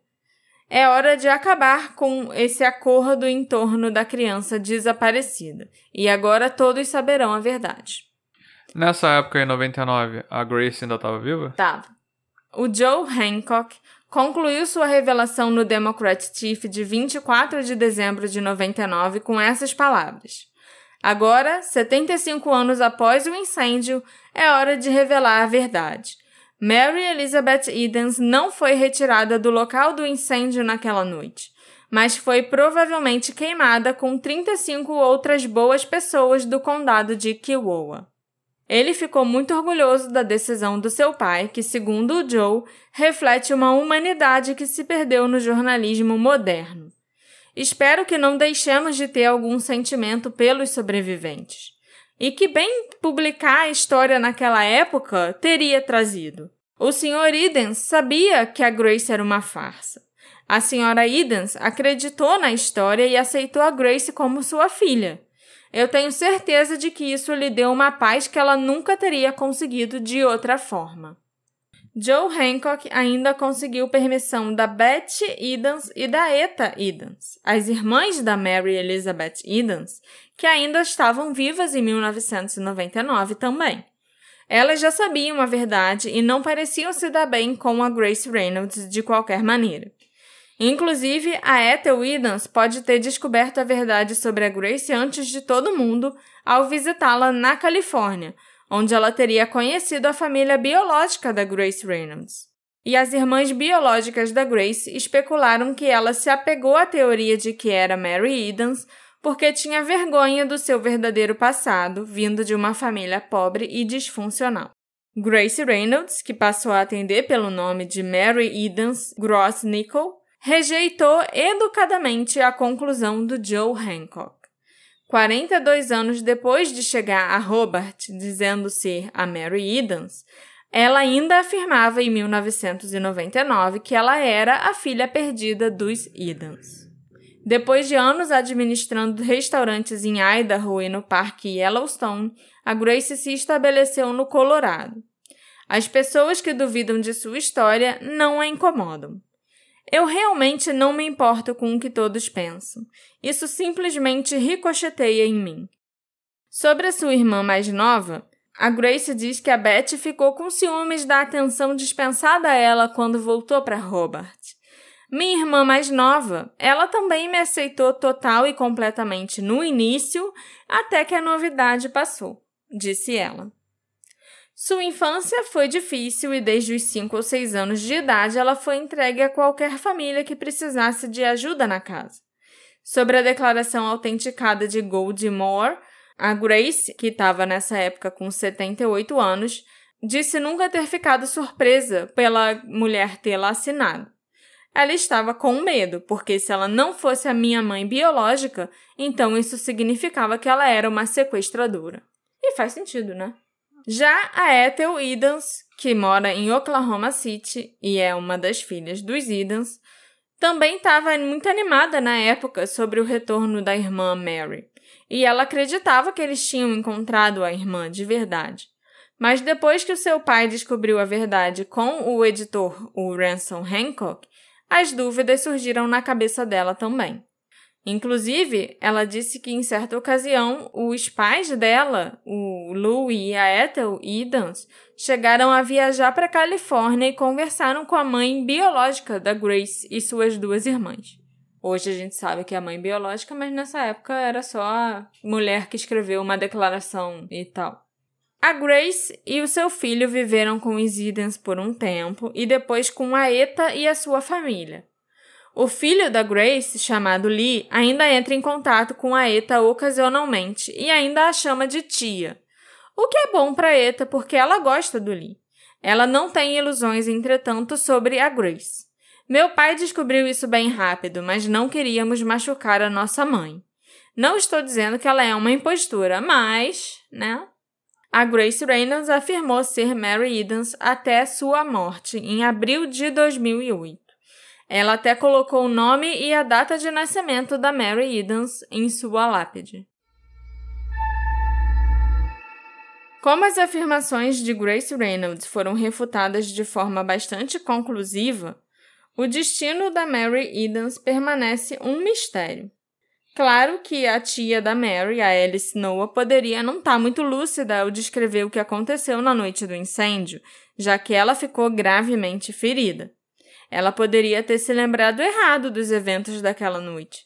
É hora de acabar com esse acordo em torno da criança desaparecida. E agora todos saberão a verdade. Nessa época, em 99, a Grace ainda estava viva? Tava. O Joe Hancock concluiu sua revelação no Democrat Chief de 24 de dezembro de 99 com essas palavras. Agora, 75 anos após o incêndio, é hora de revelar a verdade. Mary Elizabeth Edens não foi retirada do local do incêndio naquela noite, mas foi provavelmente queimada com 35 outras boas pessoas do condado de Kiowa. Ele ficou muito orgulhoso da decisão do seu pai, que, segundo o Joe, reflete uma humanidade que se perdeu no jornalismo moderno. Espero que não deixemos de ter algum sentimento pelos sobreviventes e que bem publicar a história naquela época teria trazido. O Sr. Idens sabia que a Grace era uma farsa. A Sra. Idens acreditou na história e aceitou a Grace como sua filha. Eu tenho certeza de que isso lhe deu uma paz que ela nunca teria conseguido de outra forma. Joe Hancock ainda conseguiu permissão da Betty Edens e da Eta Edens, as irmãs da Mary Elizabeth Edens, que ainda estavam vivas em 1999 também. Elas já sabiam a verdade e não pareciam se dar bem com a Grace Reynolds de qualquer maneira. Inclusive, a Ethel Edens pode ter descoberto a verdade sobre a Grace antes de todo mundo ao visitá-la na Califórnia, onde ela teria conhecido a família biológica da Grace Reynolds. e as irmãs biológicas da Grace especularam que ela se apegou à teoria de que era Mary Edens porque tinha vergonha do seu verdadeiro passado, vindo de uma família pobre e disfuncional. Grace Reynolds, que passou a atender pelo nome de Mary Edens Gross Nickel, rejeitou educadamente a conclusão do Joe Hancock. 42 anos depois de chegar a Hobart dizendo ser a Mary Edens, ela ainda afirmava em 1999 que ela era a filha perdida dos Edens. Depois de anos administrando restaurantes em Idaho e no Parque Yellowstone, a Grace se estabeleceu no Colorado. As pessoas que duvidam de sua história não a incomodam. Eu realmente não me importo com o que todos pensam. Isso simplesmente ricocheteia em mim. Sobre a sua irmã mais nova, a Grace diz que a Beth ficou com ciúmes da atenção dispensada a ela quando voltou para Hobart. Minha irmã mais nova, ela também me aceitou total e completamente no início, até que a novidade passou, disse ela. Sua infância foi difícil e desde os 5 ou 6 anos de idade ela foi entregue a qualquer família que precisasse de ajuda na casa. Sobre a declaração autenticada de Goldie Moore, a Grace, que estava nessa época com 78 anos, disse nunca ter ficado surpresa pela mulher tê-la assinado. Ela estava com medo, porque se ela não fosse a minha mãe biológica, então isso significava que ela era uma sequestradora. E faz sentido, né? Já a Ethel Edens, que mora em Oklahoma City e é uma das filhas dos Edens, também estava muito animada na época sobre o retorno da irmã Mary, e ela acreditava que eles tinham encontrado a irmã de verdade. Mas depois que o seu pai descobriu a verdade com o editor, o Ransom Hancock, as dúvidas surgiram na cabeça dela também. Inclusive, ela disse que em certa ocasião os pais dela, o Lou e a Ethel Edens, chegaram a viajar para a Califórnia e conversaram com a mãe biológica da Grace e suas duas irmãs. Hoje a gente sabe que é a mãe biológica, mas nessa época era só a mulher que escreveu uma declaração e tal. A Grace e o seu filho viveram com os Edens por um tempo e depois com a Eta e a sua família. O filho da Grace, chamado Lee, ainda entra em contato com a Eta ocasionalmente e ainda a chama de tia. O que é bom para Eta porque ela gosta do Lee. Ela não tem ilusões, entretanto, sobre a Grace. Meu pai descobriu isso bem rápido, mas não queríamos machucar a nossa mãe. Não estou dizendo que ela é uma impostura, mas, né? A Grace Reynolds afirmou ser Mary Edens até sua morte, em abril de 2008. Ela até colocou o nome e a data de nascimento da Mary Edens em sua lápide. Como as afirmações de Grace Reynolds foram refutadas de forma bastante conclusiva, o destino da Mary Edens permanece um mistério. Claro que a tia da Mary, a Alice Noah, poderia não estar tá muito lúcida ao descrever o que aconteceu na noite do incêndio, já que ela ficou gravemente ferida. Ela poderia ter se lembrado errado dos eventos daquela noite.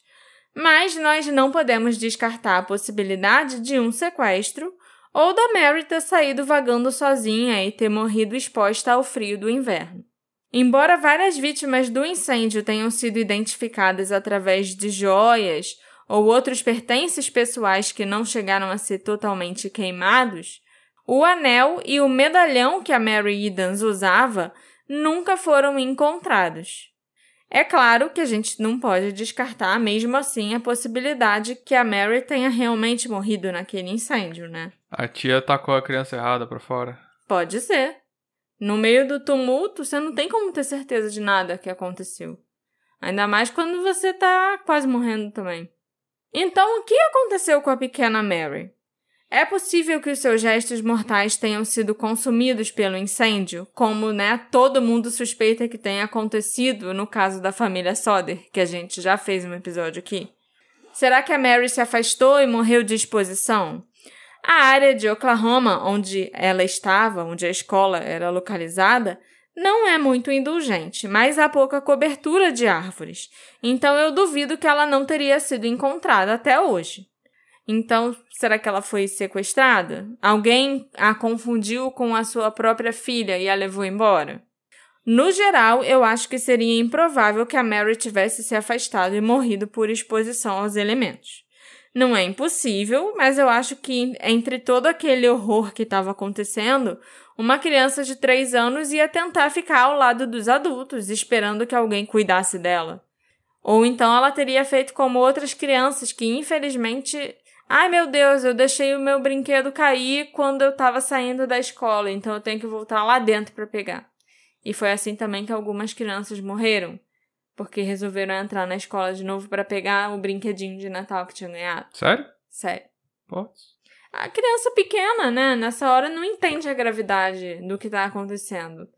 Mas nós não podemos descartar a possibilidade de um sequestro ou da Mary ter saído vagando sozinha e ter morrido exposta ao frio do inverno. Embora várias vítimas do incêndio tenham sido identificadas através de joias ou outros pertences pessoais que não chegaram a ser totalmente queimados, o anel e o medalhão que a Mary Edens usava nunca foram encontrados. É claro que a gente não pode descartar, mesmo assim, a possibilidade que a Mary tenha realmente morrido naquele incêndio, né? A tia tacou a criança errada para fora. Pode ser. No meio do tumulto, você não tem como ter certeza de nada que aconteceu. Ainda mais quando você tá quase morrendo também. Então, o que aconteceu com a pequena Mary? É possível que os seus gestos mortais tenham sido consumidos pelo incêndio, como, né, todo mundo suspeita que tenha acontecido no caso da família Soder, que a gente já fez um episódio aqui. Será que a Mary se afastou e morreu de exposição? A área de Oklahoma, onde ela estava, onde a escola era localizada, não é muito indulgente, mas há pouca cobertura de árvores. Então eu duvido que ela não teria sido encontrada até hoje. Então, será que ela foi sequestrada? Alguém a confundiu com a sua própria filha e a levou embora? No geral, eu acho que seria improvável que a Mary tivesse se afastado e morrido por exposição aos elementos. Não é impossível, mas eu acho que entre todo aquele horror que estava acontecendo, uma criança de 3 anos ia tentar ficar ao lado dos adultos, esperando que alguém cuidasse dela. Ou então ela teria feito como outras crianças que, infelizmente, Ai meu Deus, eu deixei o meu brinquedo cair quando eu estava saindo da escola, então eu tenho que voltar lá dentro para pegar. E foi assim também que algumas crianças morreram, porque resolveram entrar na escola de novo para pegar o brinquedinho de Natal que tinham ganhado. Sério? Sério. Putz. A criança pequena, né, nessa hora não entende a gravidade do que tá acontecendo.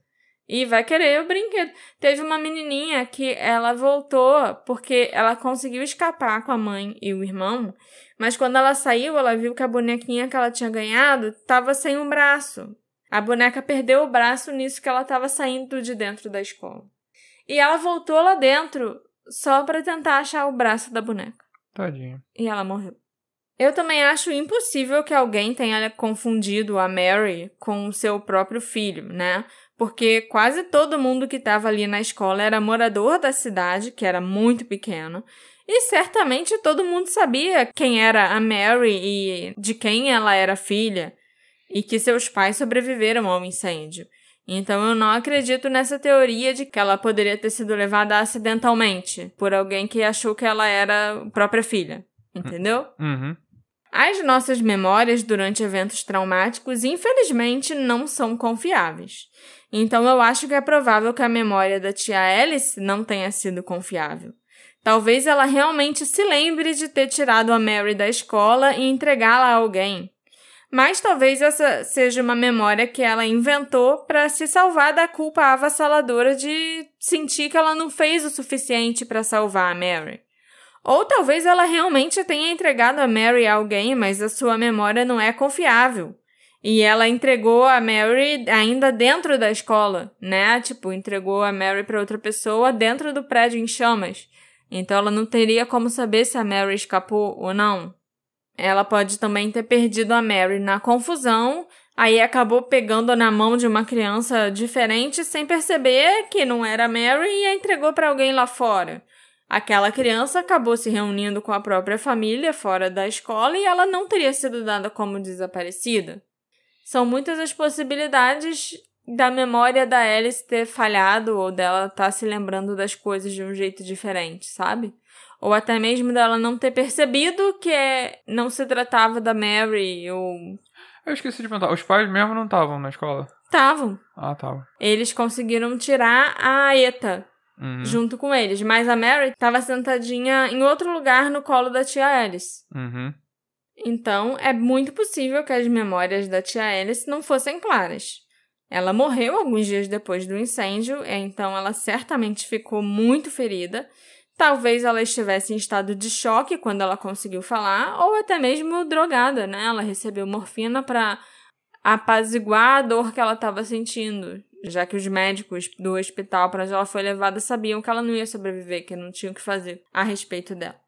E vai querer o brinquedo. Teve uma menininha que ela voltou porque ela conseguiu escapar com a mãe e o irmão, mas quando ela saiu, ela viu que a bonequinha que ela tinha ganhado estava sem um braço. A boneca perdeu o braço nisso que ela estava saindo de dentro da escola. E ela voltou lá dentro só para tentar achar o braço da boneca. Tadinha. E ela morreu. Eu também acho impossível que alguém tenha confundido a Mary com o seu próprio filho, né? Porque quase todo mundo que estava ali na escola era morador da cidade, que era muito pequeno, e certamente todo mundo sabia quem era a Mary e de quem ela era filha e que seus pais sobreviveram ao incêndio. Então eu não acredito nessa teoria de que ela poderia ter sido levada acidentalmente por alguém que achou que ela era a própria filha. Entendeu? Uhum. As nossas memórias durante eventos traumáticos, infelizmente, não são confiáveis. Então eu acho que é provável que a memória da tia Alice não tenha sido confiável. Talvez ela realmente se lembre de ter tirado a Mary da escola e entregá-la a alguém. Mas talvez essa seja uma memória que ela inventou para se salvar da culpa avassaladora de sentir que ela não fez o suficiente para salvar a Mary. Ou talvez ela realmente tenha entregado a Mary a alguém, mas a sua memória não é confiável. E ela entregou a Mary ainda dentro da escola, né? Tipo, entregou a Mary para outra pessoa dentro do prédio em chamas. Então ela não teria como saber se a Mary escapou ou não. Ela pode também ter perdido a Mary na confusão, aí acabou pegando na mão de uma criança diferente sem perceber que não era a Mary e a entregou para alguém lá fora. Aquela criança acabou se reunindo com a própria família fora da escola e ela não teria sido dada como desaparecida. São muitas as possibilidades da memória da Alice ter falhado ou dela estar tá se lembrando das coisas de um jeito diferente, sabe? Ou até mesmo dela não ter percebido que não se tratava da Mary ou. Eu esqueci de perguntar, os pais mesmo não estavam na escola? Estavam. Ah, estavam. Eles conseguiram tirar a Eta Uhum. junto com eles, mas a Mary estava sentadinha em outro lugar no colo da tia Alice. Uhum. Então, é muito possível que as memórias da tia Alice não fossem claras. Ela morreu alguns dias depois do incêndio, então ela certamente ficou muito ferida Talvez ela estivesse em estado de choque quando ela conseguiu falar, ou até mesmo drogada, né? Ela recebeu morfina para apaziguar a dor que ela estava sentindo, já que os médicos do hospital para onde ela foi levada sabiam que ela não ia sobreviver, que não tinham o que fazer a respeito dela.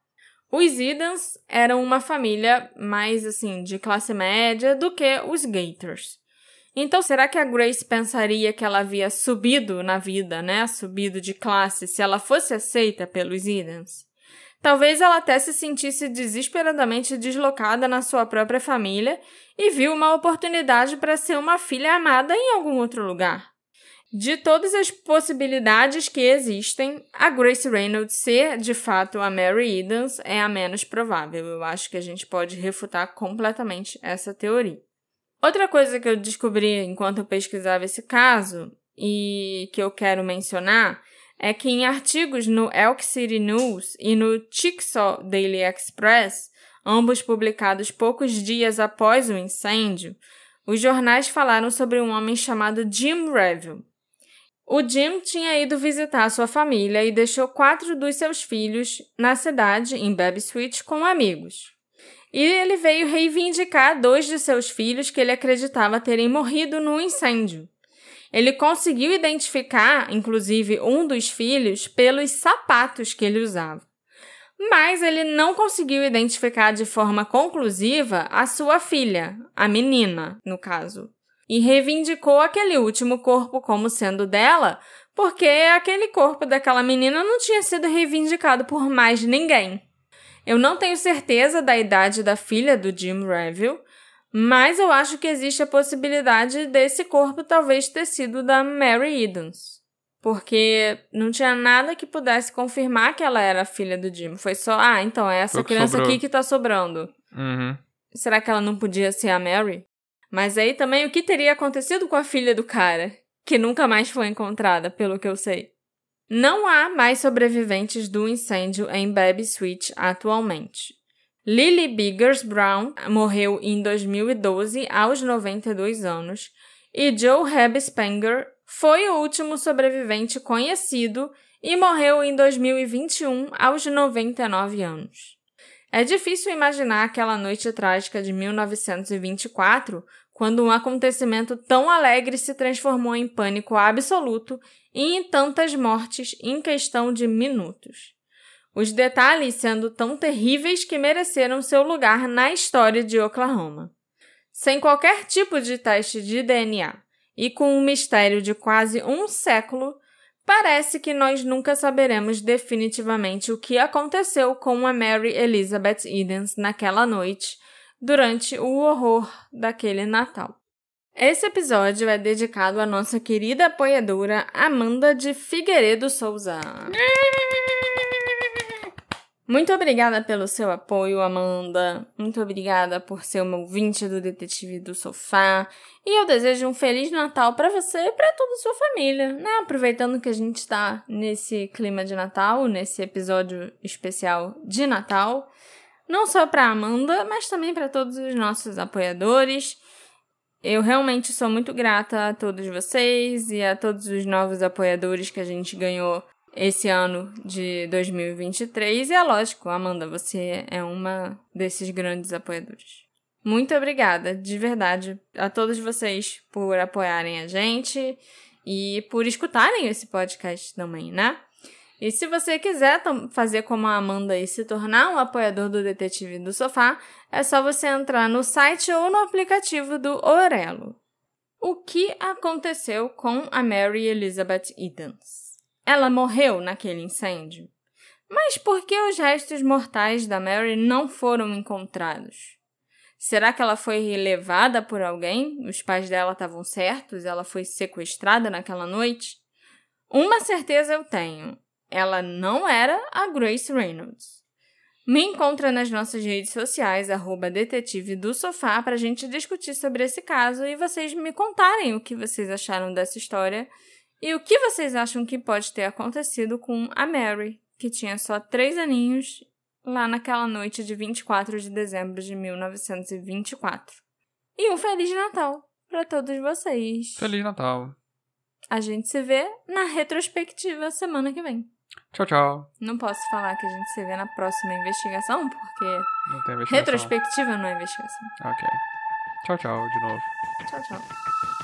Os Edens eram uma família mais assim de classe média do que os Gators. Então, será que a Grace pensaria que ela havia subido na vida, né? Subido de classe se ela fosse aceita pelos Edens? Talvez ela até se sentisse desesperadamente deslocada na sua própria família e viu uma oportunidade para ser uma filha amada em algum outro lugar. De todas as possibilidades que existem, a Grace Reynolds ser de fato a Mary Edens é a menos provável. Eu acho que a gente pode refutar completamente essa teoria. Outra coisa que eu descobri enquanto eu pesquisava esse caso e que eu quero mencionar é que em artigos no Elk City News e no Chickasaw Daily Express, ambos publicados poucos dias após o incêndio, os jornais falaram sobre um homem chamado Jim Revel. O Jim tinha ido visitar sua família e deixou quatro dos seus filhos na cidade, em Baby Switch, com amigos. E ele veio reivindicar dois de seus filhos que ele acreditava terem morrido no incêndio. Ele conseguiu identificar, inclusive, um dos filhos pelos sapatos que ele usava. Mas ele não conseguiu identificar de forma conclusiva a sua filha, a menina, no caso. E reivindicou aquele último corpo como sendo dela, porque aquele corpo daquela menina não tinha sido reivindicado por mais ninguém. Eu não tenho certeza da idade da filha do Jim Reville, mas eu acho que existe a possibilidade desse corpo talvez ter sido da Mary Edens. Porque não tinha nada que pudesse confirmar que ela era filha do Jim. Foi só, ah, então é essa criança sobrou. aqui que tá sobrando. Uhum. Será que ela não podia ser a Mary? Mas aí também o que teria acontecido com a filha do cara? Que nunca mais foi encontrada, pelo que eu sei. Não há mais sobreviventes do incêndio em Baby Sweet atualmente. Lily Biggers Brown morreu em 2012 aos 92 anos e Joe Hebb Spenger foi o último sobrevivente conhecido e morreu em 2021 aos 99 anos. É difícil imaginar aquela noite trágica de 1924, quando um acontecimento tão alegre se transformou em pânico absoluto e em tantas mortes em questão de minutos os detalhes sendo tão terríveis que mereceram seu lugar na história de Oklahoma. Sem qualquer tipo de teste de DNA e com um mistério de quase um século, parece que nós nunca saberemos definitivamente o que aconteceu com a Mary Elizabeth Edens naquela noite, durante o horror daquele Natal. Esse episódio é dedicado à nossa querida apoiadora Amanda de Figueiredo Souza. Muito obrigada pelo seu apoio, Amanda. Muito obrigada por ser uma ouvinte do Detetive do Sofá. E eu desejo um Feliz Natal para você e para toda a sua família, né? Aproveitando que a gente está nesse clima de Natal, nesse episódio especial de Natal. Não só para Amanda, mas também para todos os nossos apoiadores. Eu realmente sou muito grata a todos vocês e a todos os novos apoiadores que a gente ganhou esse ano de 2023. E é lógico, Amanda, você é uma desses grandes apoiadores. Muito obrigada, de verdade, a todos vocês por apoiarem a gente e por escutarem esse podcast também, né? E se você quiser fazer como a Amanda e se tornar um apoiador do Detetive do Sofá, é só você entrar no site ou no aplicativo do Orelo. O que aconteceu com a Mary Elizabeth Edens? Ela morreu naquele incêndio. Mas por que os restos mortais da Mary não foram encontrados? Será que ela foi levada por alguém? Os pais dela estavam certos? Ela foi sequestrada naquela noite? Uma certeza eu tenho: ela não era a Grace Reynolds. Me encontra nas nossas redes sociais, arroba detetive do sofá, para a gente discutir sobre esse caso e vocês me contarem o que vocês acharam dessa história e o que vocês acham que pode ter acontecido com a Mary, que tinha só três aninhos lá naquela noite de 24 de dezembro de 1924? E um Feliz Natal para todos vocês. Feliz Natal. A gente se vê na retrospectiva semana que vem. Tchau, tchau. Não posso falar que a gente se vê na próxima investigação, porque. Não tem investigação. Retrospectiva não é investigação. Ok. Tchau, tchau, de novo. Tchau, tchau.